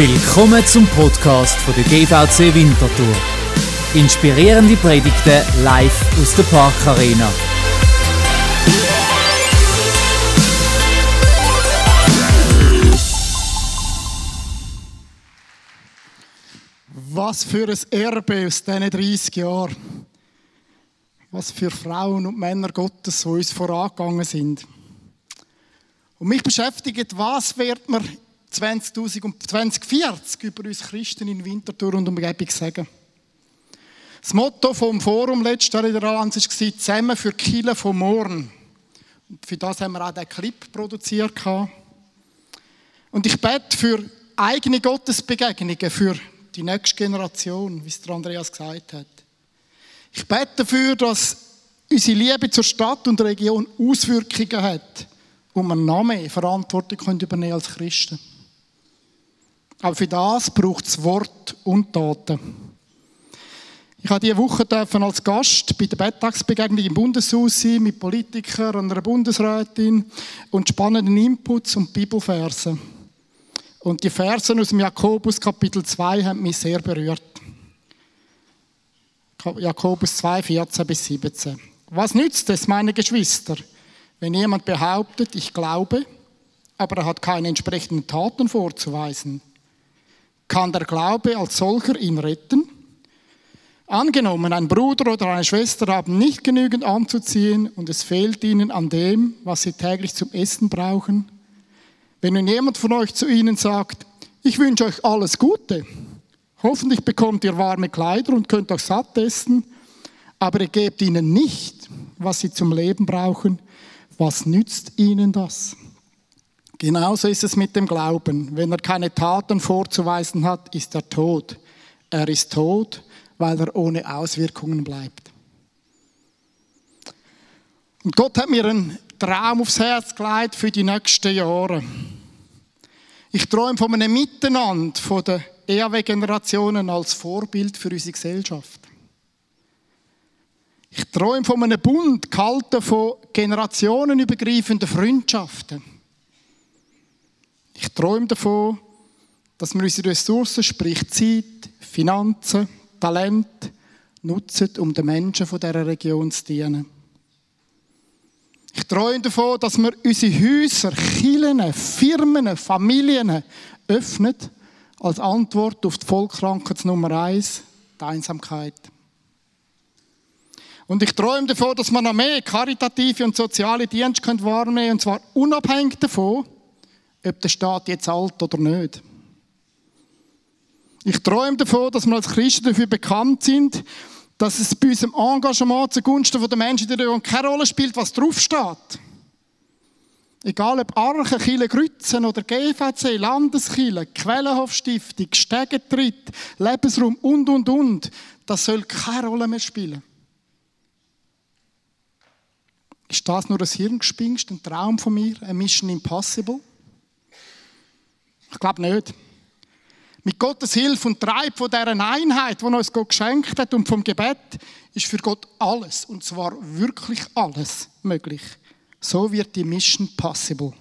Willkommen zum Podcast von der GVC Winterthur. Inspirierende Predigten live aus der Parkarena. Was für ein Erbe aus diesen 30 Jahren. Was für Frauen und Männer Gottes, die uns vorangegangen sind. Und mich beschäftigt, was wird man 20.000 und 2040 über uns Christen in Winterthur und Umgebung sagen. Das Motto vom Forum letztes Jahr in der Allianz war «Zusammen für Kille von morgen». Und für das haben wir auch diesen Clip produziert. Und ich bete für eigene Gottesbegegnungen, für die nächste Generation, wie es Andreas gesagt hat. Ich bete dafür, dass unsere Liebe zur Stadt und Region Auswirkungen hat und wir noch mehr Verantwortung übernehmen als Christen. Aber für das braucht es Wort und Taten. Ich habe diese Woche als Gast bei der Bettagsbegegnung im Bundeshaus sein, mit Politikern und einer Bundesrätin und spannenden Inputs und Bibelversen. Und die Versen aus dem Jakobus Kapitel 2 haben mich sehr berührt. Jakobus 2, 14 bis 17. Was nützt es, meine Geschwister, wenn jemand behauptet, ich glaube, aber er hat keine entsprechenden Taten vorzuweisen? Kann der Glaube als solcher ihn retten? Angenommen, ein Bruder oder eine Schwester haben nicht genügend anzuziehen und es fehlt ihnen an dem, was sie täglich zum Essen brauchen. Wenn nun jemand von euch zu ihnen sagt, ich wünsche euch alles Gute, hoffentlich bekommt ihr warme Kleider und könnt auch satt essen, aber ihr gebt ihnen nicht, was sie zum Leben brauchen, was nützt ihnen das? Genauso ist es mit dem Glauben. Wenn er keine Taten vorzuweisen hat, ist er tot. Er ist tot, weil er ohne Auswirkungen bleibt. Und Gott hat mir einen Traum aufs Herz gelegt für die nächsten Jahre. Ich träume von einem Miteinander von den EAW-Generationen als Vorbild für unsere Gesellschaft. Ich träume von einem Bund, gehalten von generationenübergreifenden Freundschaften. Ich träume davon, dass wir unsere Ressourcen, sprich Zeit, Finanzen, Talent, nutzen, um den Menschen von dieser Region zu dienen. Ich träume davon, dass wir unsere Häuser, Kirchen, Firmen, Familien öffnen als Antwort auf die Volkskrankheit Nummer eins, die Einsamkeit. Und ich träume davon, dass wir noch mehr karitative und soziale Dienste wahrnehmen können, und zwar unabhängig davon, ob der Staat jetzt alt oder nicht. Ich träume davon, dass wir als Christen dafür bekannt sind, dass es bei unserem Engagement zugunsten der Menschen in der Region keine Rolle spielt, was draufsteht. Egal ob Arche, Chile, Grützen oder GVC, Landeskille, Quellenhofstiftung, Stegentritt, Lebensraum und, und, und, das soll keine Rolle mehr spielen. Ist das nur ein Hirngespinst, ein Traum von mir, ein Mission Impossible? Ich glaube nicht. Mit Gottes Hilfe und Treib von dieser Einheit, die uns Gott geschenkt hat und vom Gebet, ist für Gott alles, und zwar wirklich alles möglich. So wird die Mission possible.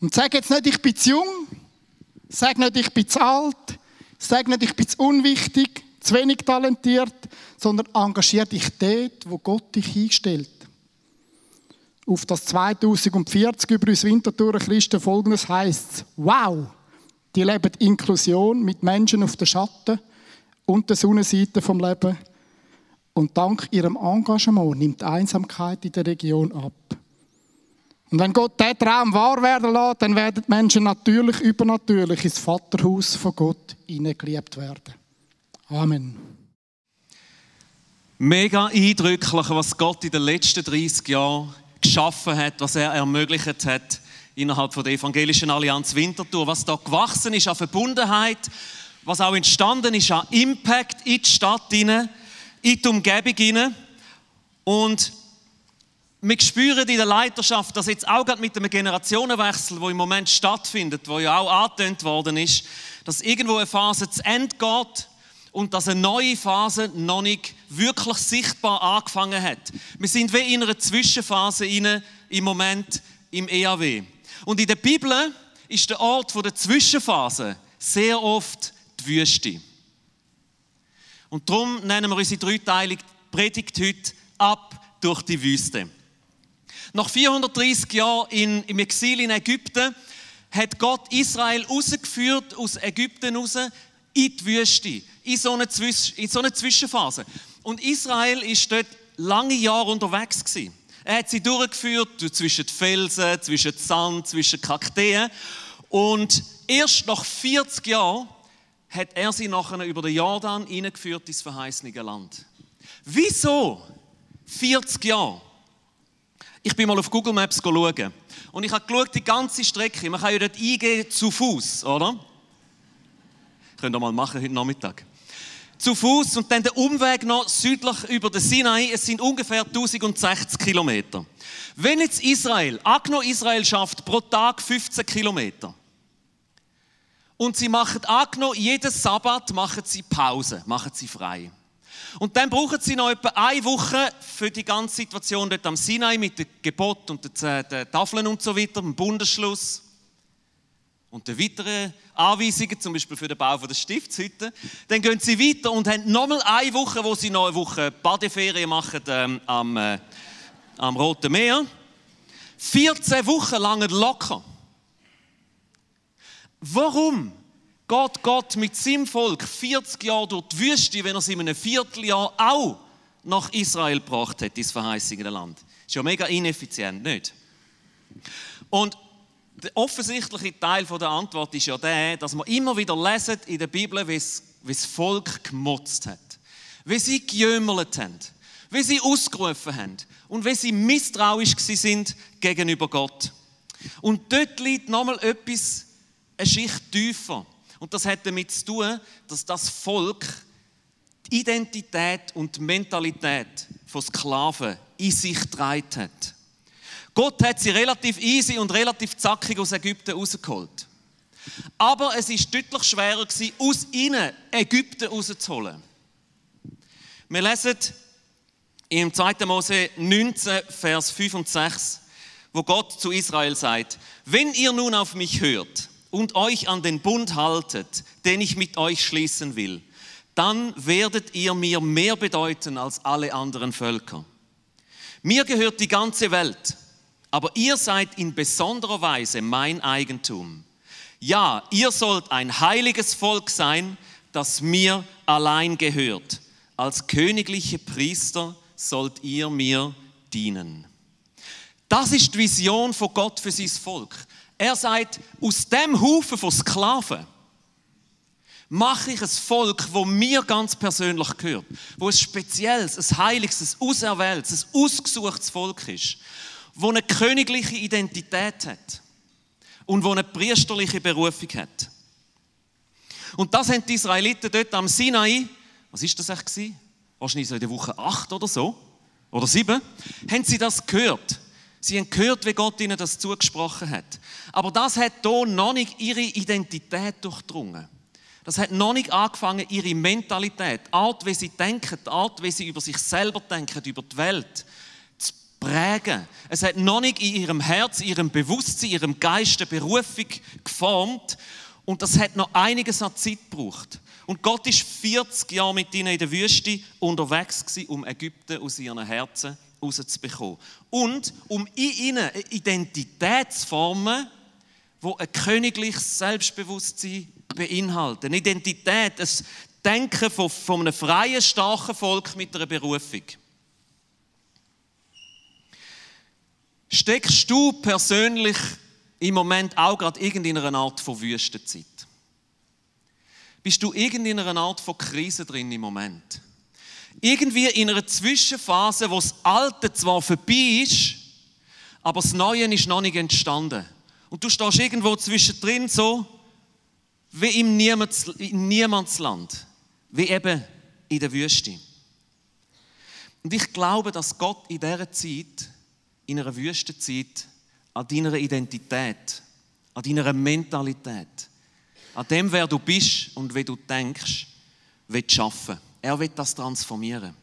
Und sag jetzt nicht, ich bin zu jung, sag nicht, ich bin zu alt, sag nicht, ich bin zu unwichtig, zu wenig talentiert, sondern engagier dich dort, wo Gott dich einstellt auf das 2040 über uns Winterthur Christen folgendes heißt: Wow, die leben Inklusion mit Menschen auf der Schatten und der Sonnenseite vom Leben. Und dank ihrem Engagement nimmt die Einsamkeit in der Region ab. Und wenn Gott diesen Traum wahr werden lässt, dann werden die Menschen natürlich, übernatürlich ins Vaterhaus von Gott hineingeliebt werden. Amen. Mega eindrücklich, was Gott in den letzten 30 Jahren geschaffen hat, was er ermöglicht hat innerhalb von der evangelischen Allianz Winterthur, was da gewachsen ist an Verbundenheit, was auch entstanden ist an Impact in die Stadt in die Umgebung hinein. Und wir spüren in der Leiterschaft, dass jetzt auch gerade mit dem Generationenwechsel, wo im Moment stattfindet, wo ja auch angetönt worden ist, dass irgendwo eine Phase zu Ende geht und dass eine neue Phase noch nicht wirklich sichtbar angefangen hat. Wir sind wie in einer Zwischenphase im Moment im EAW. Und in der Bibel ist der Ort der Zwischenphase sehr oft die Wüste. Und darum nennen wir unsere dreiteilige Predigt heute ab durch die Wüste. Nach 430 Jahren im Exil in Ägypten hat Gott Israel rausgeführt aus Ägypten raus in die Wüste, in so eine, Zwisch in so eine Zwischenphase. Und Israel ist dort lange Jahre unterwegs gewesen. Er hat sie durchgeführt zwischen Felsen, zwischen Sand, zwischen Kakteen. Und erst nach 40 Jahren hat er sie nachher über den Jordan hineingeführt ins verheißene Land. Wieso 40 Jahre? Ich bin mal auf Google Maps schauen. Und ich habe die ganze Strecke. Man kann ja dort eingehen zu Fuß, oder? Könnt ihr mal machen heute Nachmittag zu Fuß und dann der Umweg noch südlich über den Sinai. Es sind ungefähr 1060 Kilometer. Wenn jetzt Israel, angenommen Israel schafft pro Tag 15 Kilometer und sie machen angenommen jeden Sabbat machen sie Pause, machen sie frei. Und dann brauchen sie noch etwa eine Woche für die ganze Situation dort am Sinai mit dem Gebot und den Tafeln und so weiter, dem Bundesschluss und den weiteren Anweisungen, zum Beispiel für den Bau der Stiftshütte. Dann gehen sie weiter und haben nochmal eine Woche, wo sie noch eine Woche Badeferien machen ähm, am, äh, am Roten Meer. 14 Wochen lang locker. Warum geht Gott mit seinem Volk 40 Jahre durch die Wüste, wenn er sie in einem Vierteljahr auch nach Israel gebracht hat, ins verheißene Land? Das ist ja mega ineffizient, nicht? Und der offensichtliche Teil der Antwort ist ja der, dass wir immer wieder lesen in der Bibel, wie das Volk gemotzt hat, wie sie gejümmelt haben, wie sie ausgerufen haben und wie sie misstrauisch sind gegenüber Gott. Und dort liegt nochmal etwas, eine Schicht tiefer. Und das hat damit zu tun, dass das Volk die Identität und die Mentalität von Sklaven in sich getragen hat. Gott hat sie relativ easy und relativ zackig aus Ägypten rausgeholt. Aber es ist deutlich schwerer gewesen, aus ihnen Ägypten rauszuholen. Wir lesen im 2. Mose 19, Vers 5 und 6, wo Gott zu Israel sagt, wenn ihr nun auf mich hört und euch an den Bund haltet, den ich mit euch schließen will, dann werdet ihr mir mehr bedeuten als alle anderen Völker. Mir gehört die ganze Welt aber ihr seid in besonderer Weise mein Eigentum. Ja, ihr sollt ein heiliges Volk sein, das mir allein gehört. Als königliche Priester sollt ihr mir dienen. Das ist die Vision von Gott für sein Volk. Er sagt, aus dem Haufen von Sklaven mache ich ein Volk, wo mir ganz persönlich gehört, wo ein spezielles, ein heiliges, ein auserwähltes, ein ausgesuchtes Volk ist wo eine königliche Identität hat und wo eine priesterliche Berufung hat. Und das haben die Israeliten dort am Sinai, was ist das eigentlich Wahrscheinlich so in der Woche 8 oder so, oder 7, haben sie das gehört. Sie haben gehört, wie Gott ihnen das zugesprochen hat. Aber das hat hier noch nicht ihre Identität durchdrungen. Das hat noch nicht angefangen, ihre Mentalität, die Art, wie sie denken, die Art, wie sie über sich selber denken, über die Welt, prägen. Es hat noch nicht in ihrem Herz, ihrem Bewusstsein, ihrem Geist eine Berufung geformt. Und das hat noch einiges an Zeit gebraucht. Und Gott ist 40 Jahre mit ihnen in der Wüste unterwegs gewesen, um Ägypten aus ihren Herzen rauszubekommen. Und um in ihnen eine Identität zu formen, wo ein königliches Selbstbewusstsein beinhaltet. Eine Identität, ein Denken von, von einem freien, starken Volk mit einer Berufung. Steckst du persönlich im Moment auch gerade irgendeiner Art von Wüstenzeit? Bist du irgendeiner Art von Krise drin im Moment? Irgendwie in einer Zwischenphase, wo das Alte zwar vorbei ist, aber das Neue ist noch nicht entstanden. Und du stehst irgendwo zwischendrin so, wie im Niemands, Niemandsland, wie eben in der Wüste. Und ich glaube, dass Gott in dieser Zeit in einer Wüstenzeit an deiner Identität, an deiner Mentalität, an dem, wer du bist und wie du denkst, wird schaffen. Er wird das transformieren.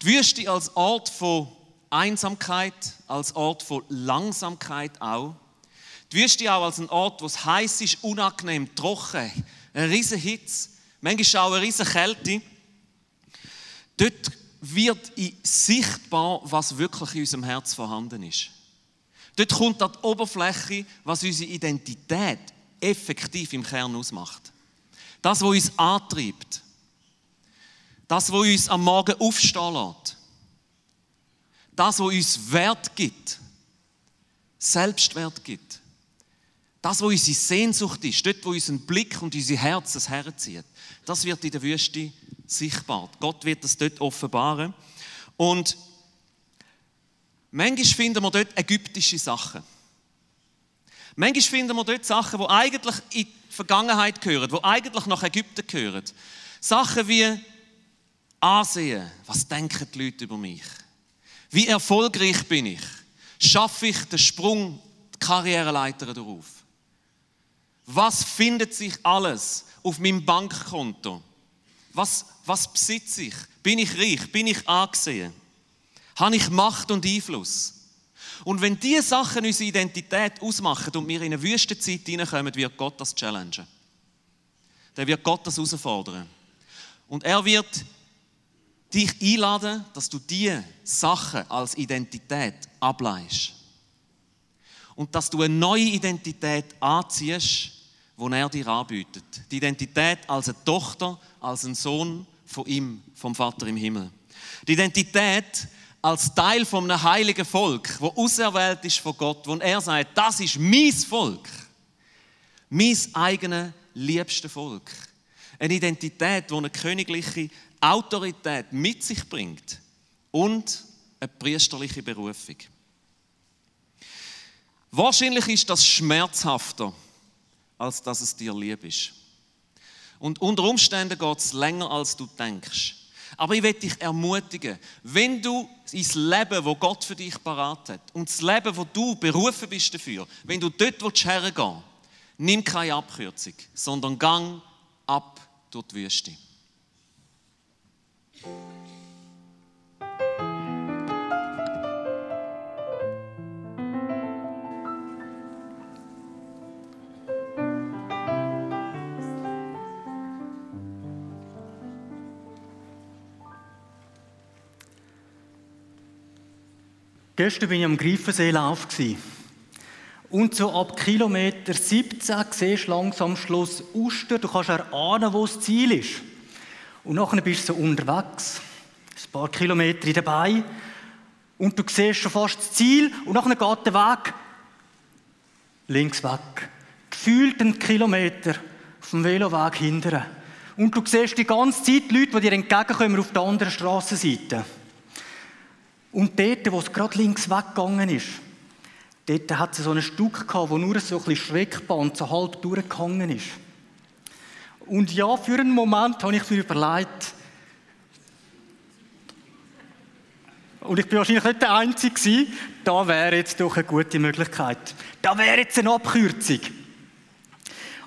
Die Wüste als Ort von Einsamkeit, als Ort von Langsamkeit auch. Die Wüste auch als ein Ort, wo es heiß ist, unangenehm, trocken, eine riesige Hitze, manchmal auch eine riesige Kälte. Dort wird sichtbar, was wirklich in unserem Herz vorhanden ist. Dort kommt an die Oberfläche, was unsere Identität effektiv im Kern ausmacht. Das, was uns antreibt. Das, was uns am Morgen aufstehen lässt. Das, was uns Wert gibt. Selbstwert gibt. Das, was unsere Sehnsucht ist, dort, wo unseren Blick und unser Herz das herzieht, das wird in der Wüste sichtbar. Gott wird das dort offenbaren. Und manchmal finden wir dort ägyptische Sachen. Manchmal finden wir dort Sachen, die eigentlich in die Vergangenheit gehören, die eigentlich nach Ägypten gehören. Sachen wie Ansehen. Was denken die Leute über mich? Wie erfolgreich bin ich? Schaffe ich den Sprung, die Karriereleiter darauf? Was findet sich alles auf meinem Bankkonto? Was, was besitze ich? Bin ich reich? Bin ich angesehen? Habe ich Macht und Einfluss? Und wenn diese Sachen unsere Identität ausmachen und wir in eine Wüstenzeit hineinkommen, wird Gott das challengen. Dann wird Gott das herausfordern. Und er wird dich einladen, dass du diese Sachen als Identität ableist. Und dass du eine neue Identität anziehst, die er dir anbietet. Die Identität als eine Tochter, als ein Sohn von ihm, vom Vater im Himmel. Die Identität als Teil von einem heiligen Volk, wo auserwählt ist von Gott, wo er sagt, das ist mein Volk, mein eigenes liebstes Volk. Eine Identität, die eine königliche Autorität mit sich bringt und eine priesterliche Berufung. Wahrscheinlich ist das schmerzhafter, als dass es dir lieb ist. Und unter Umständen geht es länger, als du denkst. Aber ich will dich ermutigen, wenn du ins Leben, wo Gott für dich parat hat, und das Leben, wo du berufen bist dafür, wenn du dort hergehen willst, nimm keine Abkürzung, sondern gang ab durch die Wüste. Gestern war ich am Greifenseelauf. Und so ab Kilometer 17 siehst du langsam Schluss Uster. Du kannst erahnen, wo das Ziel ist. Und nachher bist du so unterwegs, ein paar Kilometer dabei. Und du siehst schon fast das Ziel. Und nachher geht der Weg links weg. Gefühlt einen Kilometer auf dem Veloweg hinterher. Und du siehst die ganze Zeit die Leute, die dir entgegenkommen auf der anderen Straßenseite. Und dort, wo es gerade links weggegangen ist, dort hat es so ein Stück gehabt, wo nur so ein bisschen Schreckband so halb durchgegangen ist. Und ja, für einen Moment habe ich mir überlegt, und ich bin wahrscheinlich nicht der Einzige gewesen, da wäre jetzt doch eine gute Möglichkeit. Da wäre jetzt eine Abkürzung.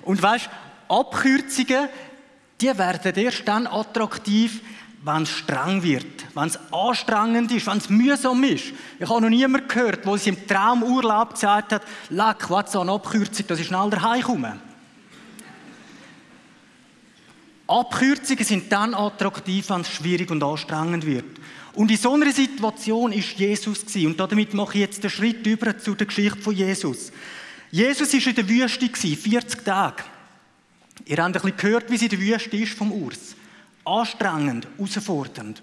Und weißt, Abkürzungen, die werden erst dann attraktiv, wenn es streng wird, wenn es anstrengend ist, wenn es mühsam ist. Ich habe noch niemanden gehört, der sich im Traumurlaub gesagt hat, leck, was so eine Abkürzung, dass ich schnell daheim komme. Abkürzungen sind dann attraktiv, wenn es schwierig und anstrengend wird. Und in so einer Situation ist Jesus gewesen. Und damit mache ich jetzt den Schritt über zu der Geschichte von Jesus. Jesus war in der Wüste 40 Tage. Ihr habt ein bisschen gehört, wie es in der Wüste ist vom Urs anstrengend, herausfordernd.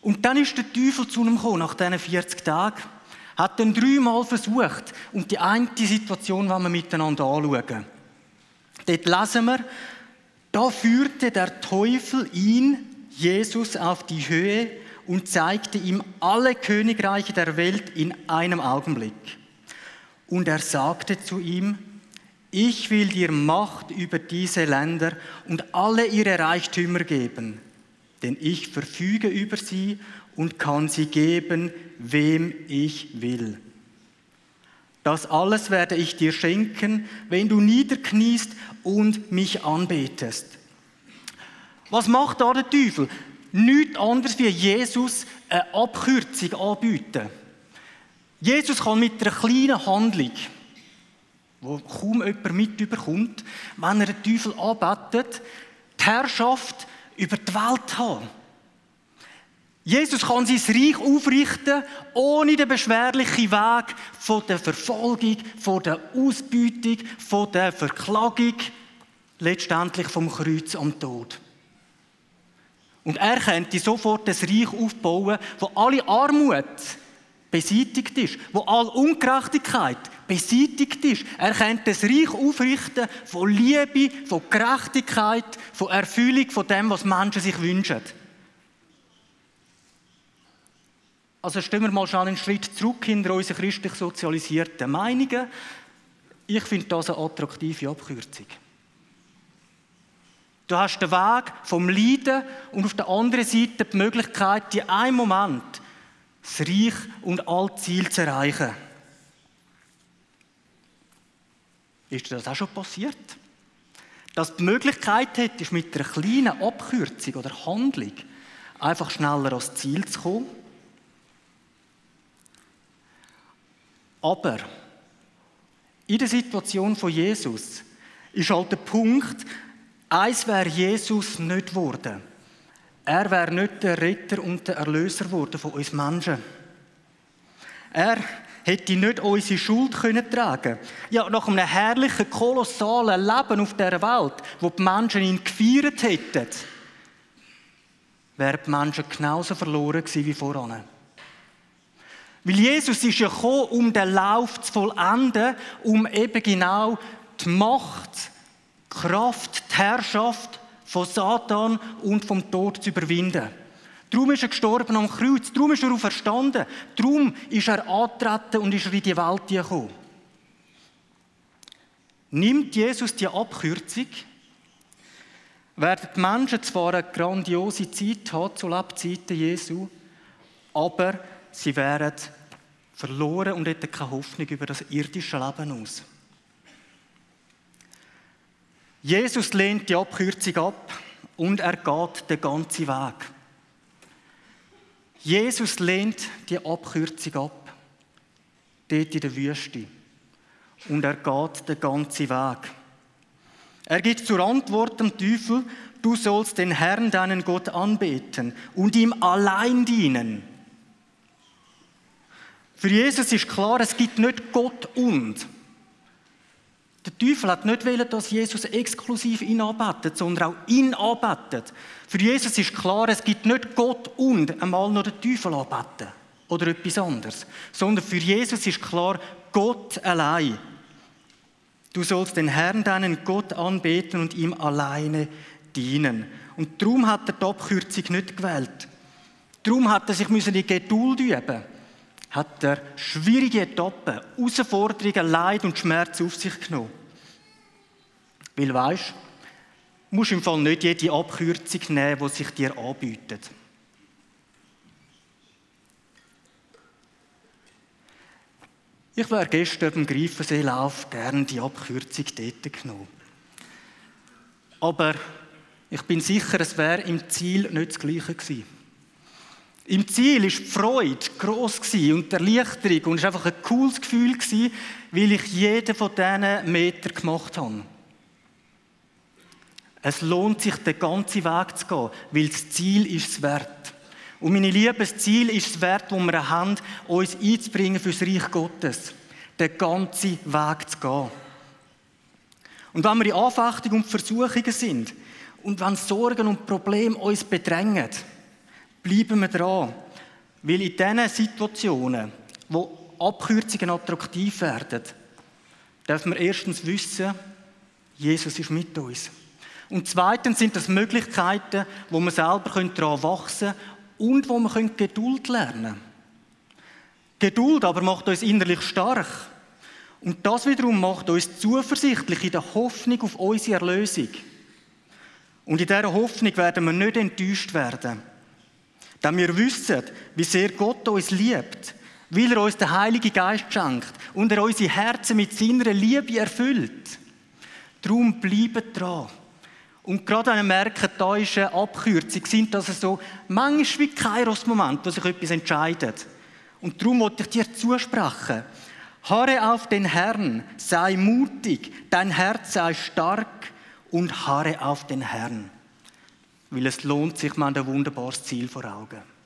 Und dann ist der Teufel zu ihm gekommen, nach diesen 40 Tagen, hat dann dreimal versucht, und die eine Situation wollen wir miteinander anschauen. Dort lesen wir, da führte der Teufel ihn, Jesus, auf die Höhe und zeigte ihm alle Königreiche der Welt in einem Augenblick. Und er sagte zu ihm, ich will dir Macht über diese Länder und alle ihre Reichtümer geben, denn ich verfüge über sie und kann sie geben, wem ich will. Das alles werde ich dir schenken, wenn du niederkniest und mich anbetest. Was macht da der Teufel? Nichts anderes wie Jesus eine Abkürzung anbieten. Jesus kann mit einer kleinen Handlung wo kaum jemand mitbekommt, wenn er den Teufel anbetet, die Herrschaft über die Welt haben. Jesus kann sein Reich aufrichten, ohne den beschwerlichen Weg von der Verfolgung, von der Ausbeutung, von der Verklagung, letztendlich vom Kreuz am Tod. Und er könnte sofort das Reich aufbauen, wo alle Armut beseitigt ist, wo alle Ungerechtigkeit beseitigt ist. Er könnte das Reich aufrichten von Liebe, von Gerechtigkeit, von Erfüllung von dem, was Menschen sich wünschen. Also stellen wir mal schon einen Schritt zurück hinter unsere christlich sozialisierten Meinungen. Ich finde das eine attraktive Abkürzung. Du hast den Weg vom Leiden und auf der anderen Seite die Möglichkeit, in einem Moment das Reich und all Ziel zu erreichen. Ist dir das auch schon passiert? Dass du die Möglichkeit hättest, mit einer kleinen Abkürzung oder Handlung einfach schneller ans Ziel zu kommen? Aber in der Situation von Jesus ist halt der Punkt, eins wäre Jesus nicht geworden. Er wäre nicht der Retter und der Erlöser geworden von uns Menschen. Er hätte nicht unsere Schuld können tragen Ja, nach einem herrlichen, kolossalen Leben auf der Welt, wo die Menschen ihn gefeiert hätten, wären die Menschen genauso verloren gewesen wie voran. Weil Jesus ist ja gekommen, um den Lauf zu vollenden, um eben genau die Macht, die Kraft, die Herrschaft von Satan und vom Tod zu überwinden. Darum ist er gestorben am Kreuz, darum ist er auferstanden, darum ist er angetreten und ist er in die Welt gekommen. Nimmt Jesus die Abkürzung, werden die Menschen zwar eine grandiose Zeit haben zu Lebzeiten Jesu, aber sie wären verloren und hätten keine Hoffnung über das irdische Leben aus. Jesus lehnt die Abkürzung ab und er geht den ganzen Weg. Jesus lehnt die Abkürzung ab, dort in der Wüste. Und er geht den ganzen Weg. Er gibt zur Antwort dem Teufel, du sollst den Herrn, deinen Gott, anbeten und ihm allein dienen. Für Jesus ist klar, es gibt nicht Gott und. Der Teufel hat nicht wollen, dass Jesus exklusiv ihn anbetet, sondern auch ihn anbetet. Für Jesus ist klar, es gibt nicht Gott und einmal nur den Teufel anbeten oder etwas anderes, sondern für Jesus ist klar, Gott allein. Du sollst den Herrn, deinen Gott, anbeten und ihm alleine dienen. Und darum hat er die Abkürzung nicht gewählt. Darum hat er sich in Geduld üben hat er schwierige Etappen, Herausforderungen, Leid und Schmerz auf sich genommen. Weil weisst, musst im Fall nicht jede Abkürzung nehmen, die sich dir anbietet. Ich wäre gestern beim Greifenseelauf gerne die Abkürzung dort genommen. Aber ich bin sicher, es wäre im Ziel nicht das Gleiche gewesen. Im Ziel war die Freude gross und die Erleichterung. Und es war einfach ein cooles Gefühl, weil ich jeden von diesen Metern gemacht habe. Es lohnt sich, den ganzen Weg zu gehen, weil das Ziel ist es wert. Und meine Liebe, das Ziel ist es wert, wo wir haben, uns einzubringen für das Reich Gottes. Den ganzen Weg zu gehen. Und wenn wir in Anfechtung und Versuchungen sind und wenn Sorgen und Probleme uns bedrängen, bleiben wir dran. Weil in diesen Situationen, wo Abkürzungen attraktiv werden, dürfen wir erstens wissen, Jesus ist mit uns. Und zweitens sind das Möglichkeiten, wo wir selber daran wachsen können und wo wir Geduld lernen können. Geduld aber macht uns innerlich stark. Und das wiederum macht uns zuversichtlich in der Hoffnung auf unsere Erlösung. Und in dieser Hoffnung werden wir nicht enttäuscht werden. Denn wir wissen, wie sehr Gott uns liebt, weil er uns den Heiligen Geist schenkt und er unsere Herzen mit seiner Liebe erfüllt. Darum bleibt dran. Und gerade wenn wir merken, da ist eine Abkürzung, sind das so manchmal wie Kairos-Moment, wo sich etwas entscheidet. Und darum wollte ich dir zusprechen. Harre auf den Herrn, sei mutig, dein Herz sei stark und harre auf den Herrn. Weil es lohnt sich, man ein wunderbares Ziel vor Augen.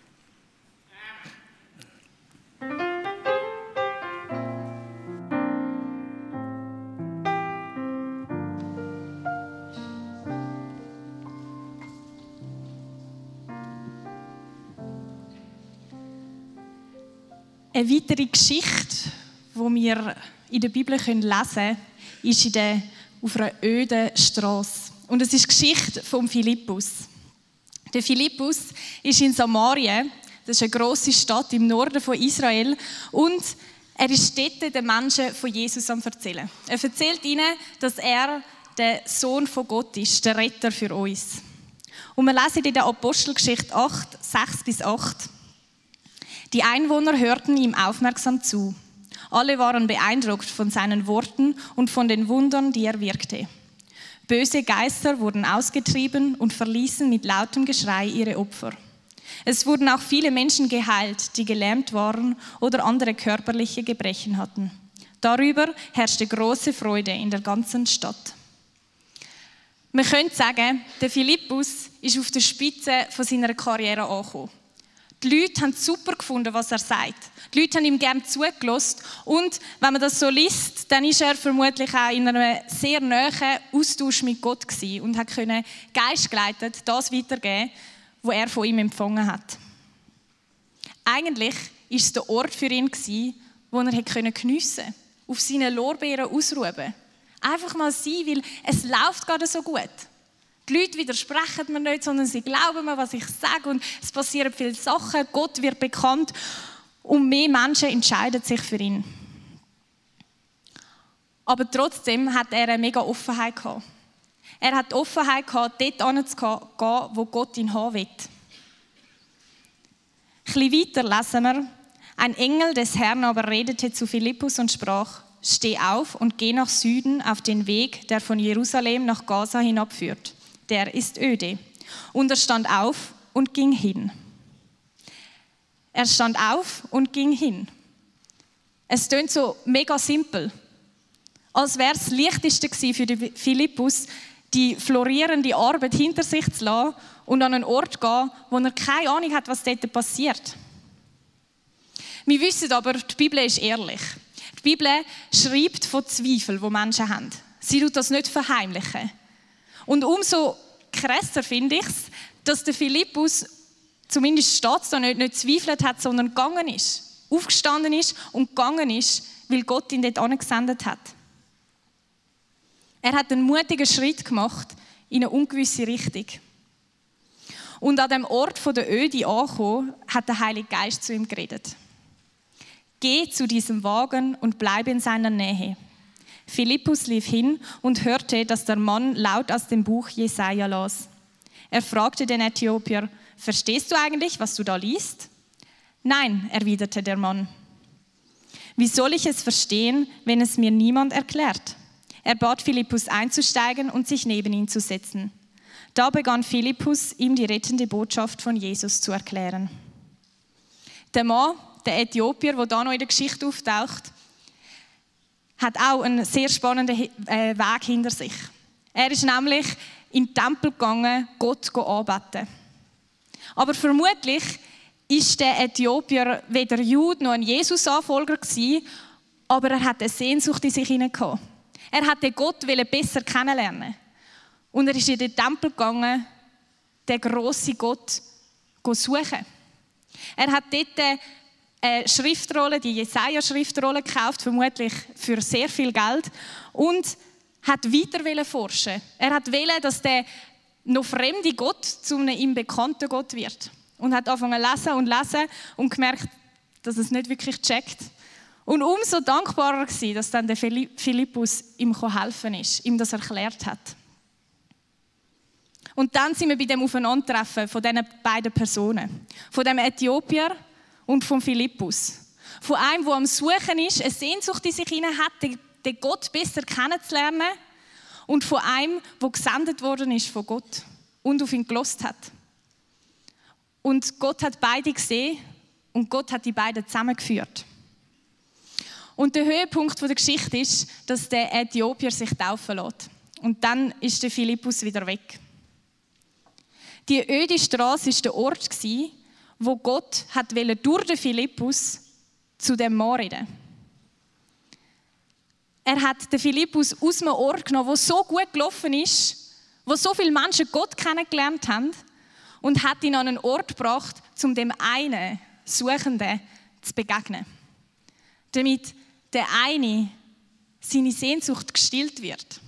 Eine weitere Geschichte, die wir in der Bibel lesen können, ist in der, auf einer öden Straße. Und es ist die Geschichte von Philippus. Der Philippus ist in Samarien, das ist eine große Stadt im Norden von Israel, und er ist dort den Menschen von Jesus am erzählen. Er erzählt ihnen, dass er der Sohn von Gott ist, der Retter für uns. Und wir lesen in der Apostelgeschichte 8, 6 bis 8. Die Einwohner hörten ihm aufmerksam zu. Alle waren beeindruckt von seinen Worten und von den Wundern, die er wirkte. Böse Geister wurden ausgetrieben und verließen mit lautem Geschrei ihre Opfer. Es wurden auch viele Menschen geheilt, die gelähmt waren oder andere körperliche Gebrechen hatten. Darüber herrschte große Freude in der ganzen Stadt. Man könnte sagen, der Philippus ist auf der Spitze von seiner Karriere angekommen. Die Leute haben super gefunden, was er sagt. Die Leute haben ihm gerne zugelassen. Und wenn man das so liest, dann ist er vermutlich auch in einem sehr nahen Austausch mit Gott gewesen und hat können geistgeleitet das weitergeben, was er von ihm empfangen hat. Eigentlich ist es der Ort für ihn gewesen, wo er geniessen konnte, auf seinen Lorbeeren ausruhen. Einfach mal sein, weil es läuft gerade so gut. Die Leute widersprechen mir nicht, sondern sie glauben mir, was ich sage und es passieren viele Sachen. Gott wird bekannt und mehr Menschen entscheiden sich für ihn. Aber trotzdem hat er eine mega Offenheit gehabt. Er hat die Offenheit gehabt, dort hinzugehen, wo Gott ihn haben will. Ein bisschen weiter lesen wir, ein Engel des Herrn aber redete zu Philippus und sprach, steh auf und geh nach Süden auf den Weg, der von Jerusalem nach Gaza hinabführt der ist öde. Und er stand auf und ging hin. Er stand auf und ging hin. Es tönt so mega simpel, als wäre es Leichteste für Philippus, die florierende Arbeit hinter sich zu lassen und an einen Ort zu gehen, wo er keine Ahnung hat, was dort passiert. Wir wissen aber, die Bibel ist ehrlich. Die Bibel schreibt von Zweifeln, die Menschen haben. Sie tut das nicht verheimlichen. Und umso krasser finde ich es, dass der Philippus, zumindest steht es da nicht, nicht zweifelt hat, sondern gegangen ist. Aufgestanden ist und gegangen ist, weil Gott ihn dort angesendet hat. Er hat einen mutigen Schritt gemacht in eine ungewisse Richtung. Und an dem Ort von der Öde angekommen, hat der Heilige Geist zu ihm geredet. Geh zu diesem Wagen und bleib in seiner Nähe. Philippus lief hin und hörte, dass der Mann laut aus dem Buch Jesaja las. Er fragte den Äthiopier: Verstehst du eigentlich, was du da liest? Nein, erwiderte der Mann. Wie soll ich es verstehen, wenn es mir niemand erklärt? Er bat Philippus einzusteigen und sich neben ihn zu setzen. Da begann Philippus, ihm die rettende Botschaft von Jesus zu erklären. Der Mann, der Äthiopier, der da noch in der Geschichte auftaucht, hat auch einen sehr spannenden äh, Weg hinter sich. Er ist nämlich in den Tempel gegangen, Gott anbeten. Aber vermutlich ist der Äthiopier weder Jude noch ein Jesus-Anfolger gewesen, aber er hat eine Sehnsucht in sich hinein Er hat den Gott besser kennenlernen. Und er ist in den Tempel gegangen, den grossen Gott zu suchen. Er hat dort Schriftrolle, die Jesaja-Schriftrolle gekauft, vermutlich für sehr viel Geld, und hat weiter forschen. Er hat wollen, dass der noch fremde Gott zu einem ihm bekannten Gott wird. Und hat angefangen zu lesen und lesen und gemerkt, dass es nicht wirklich checkt. Und umso dankbarer war, dass dann der Philippus ihm helfen ist, ihm das erklärt hat. Und dann sind wir bei dem Aufeinandertreffen von diesen beiden Personen. Von dem Äthiopier und von Philippus. Von einem, der am Suchen ist, eine Sehnsucht in sich hat, den Gott besser kennenzulernen. Und von einem, der gesendet worden ist von Gott und auf ihn gelost hat. Und Gott hat beide gesehen und Gott hat die beiden zusammengeführt. Und der Höhepunkt der Geschichte ist, dass der Äthiopier sich taufen lässt. Und dann ist der Philippus wieder weg. Die öde Straße war der Ort, wo Gott hat durch den Philippus zu dem Mann reden Er hat den Philippus aus einem Ort genommen, wo so gut gelaufen ist, wo so viele Menschen Gott kennengelernt haben und hat ihn an einen Ort gebracht, um dem einen Suchenden zu begegnen. Damit der eine seine Sehnsucht gestillt wird.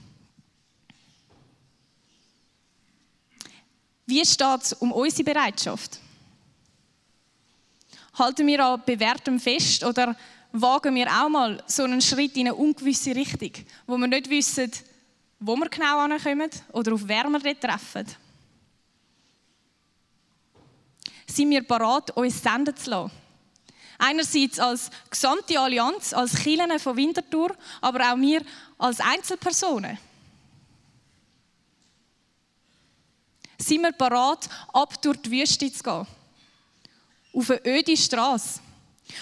Wie steht es um unsere Bereitschaft? Halten wir an bewährtem fest oder wagen wir auch mal so einen Schritt in eine ungewisse Richtung, wo wir nicht wissen, wo wir genau ankommen oder auf wer wir dort treffen? Sind wir bereit, uns senden zu lassen? Einerseits als gesamte Allianz, als Kirchen von Winterthur, aber auch wir als Einzelpersonen. Sind wir bereit, ab durch die Wüste zu gehen? Auf eine öde Straße.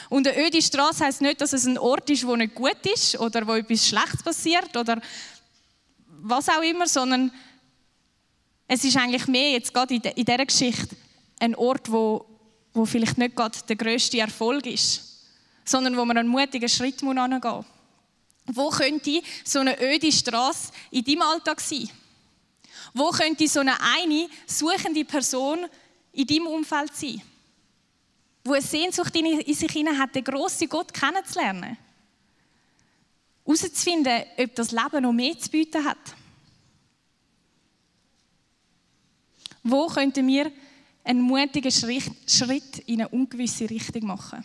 Und eine öde Straße heisst nicht, dass es ein Ort ist, wo nicht gut ist oder wo etwas Schlechtes passiert oder was auch immer, sondern es ist eigentlich mehr jetzt gerade in dieser Geschichte ein Ort, wo, wo vielleicht nicht gerade der größte Erfolg ist, sondern wo man einen mutigen Schritt angehen muss. Wo könnte so eine öde Straße in deinem Alltag sein? Wo könnte so eine eine suchende Person in deinem Umfeld sein? Wo eine Sehnsucht in sich hinein hat, den grossen Gott kennenzulernen. Herauszufinden, ob das Leben noch mehr zu bieten hat. Wo könnten wir einen mutigen Schritt in eine ungewisse Richtung machen?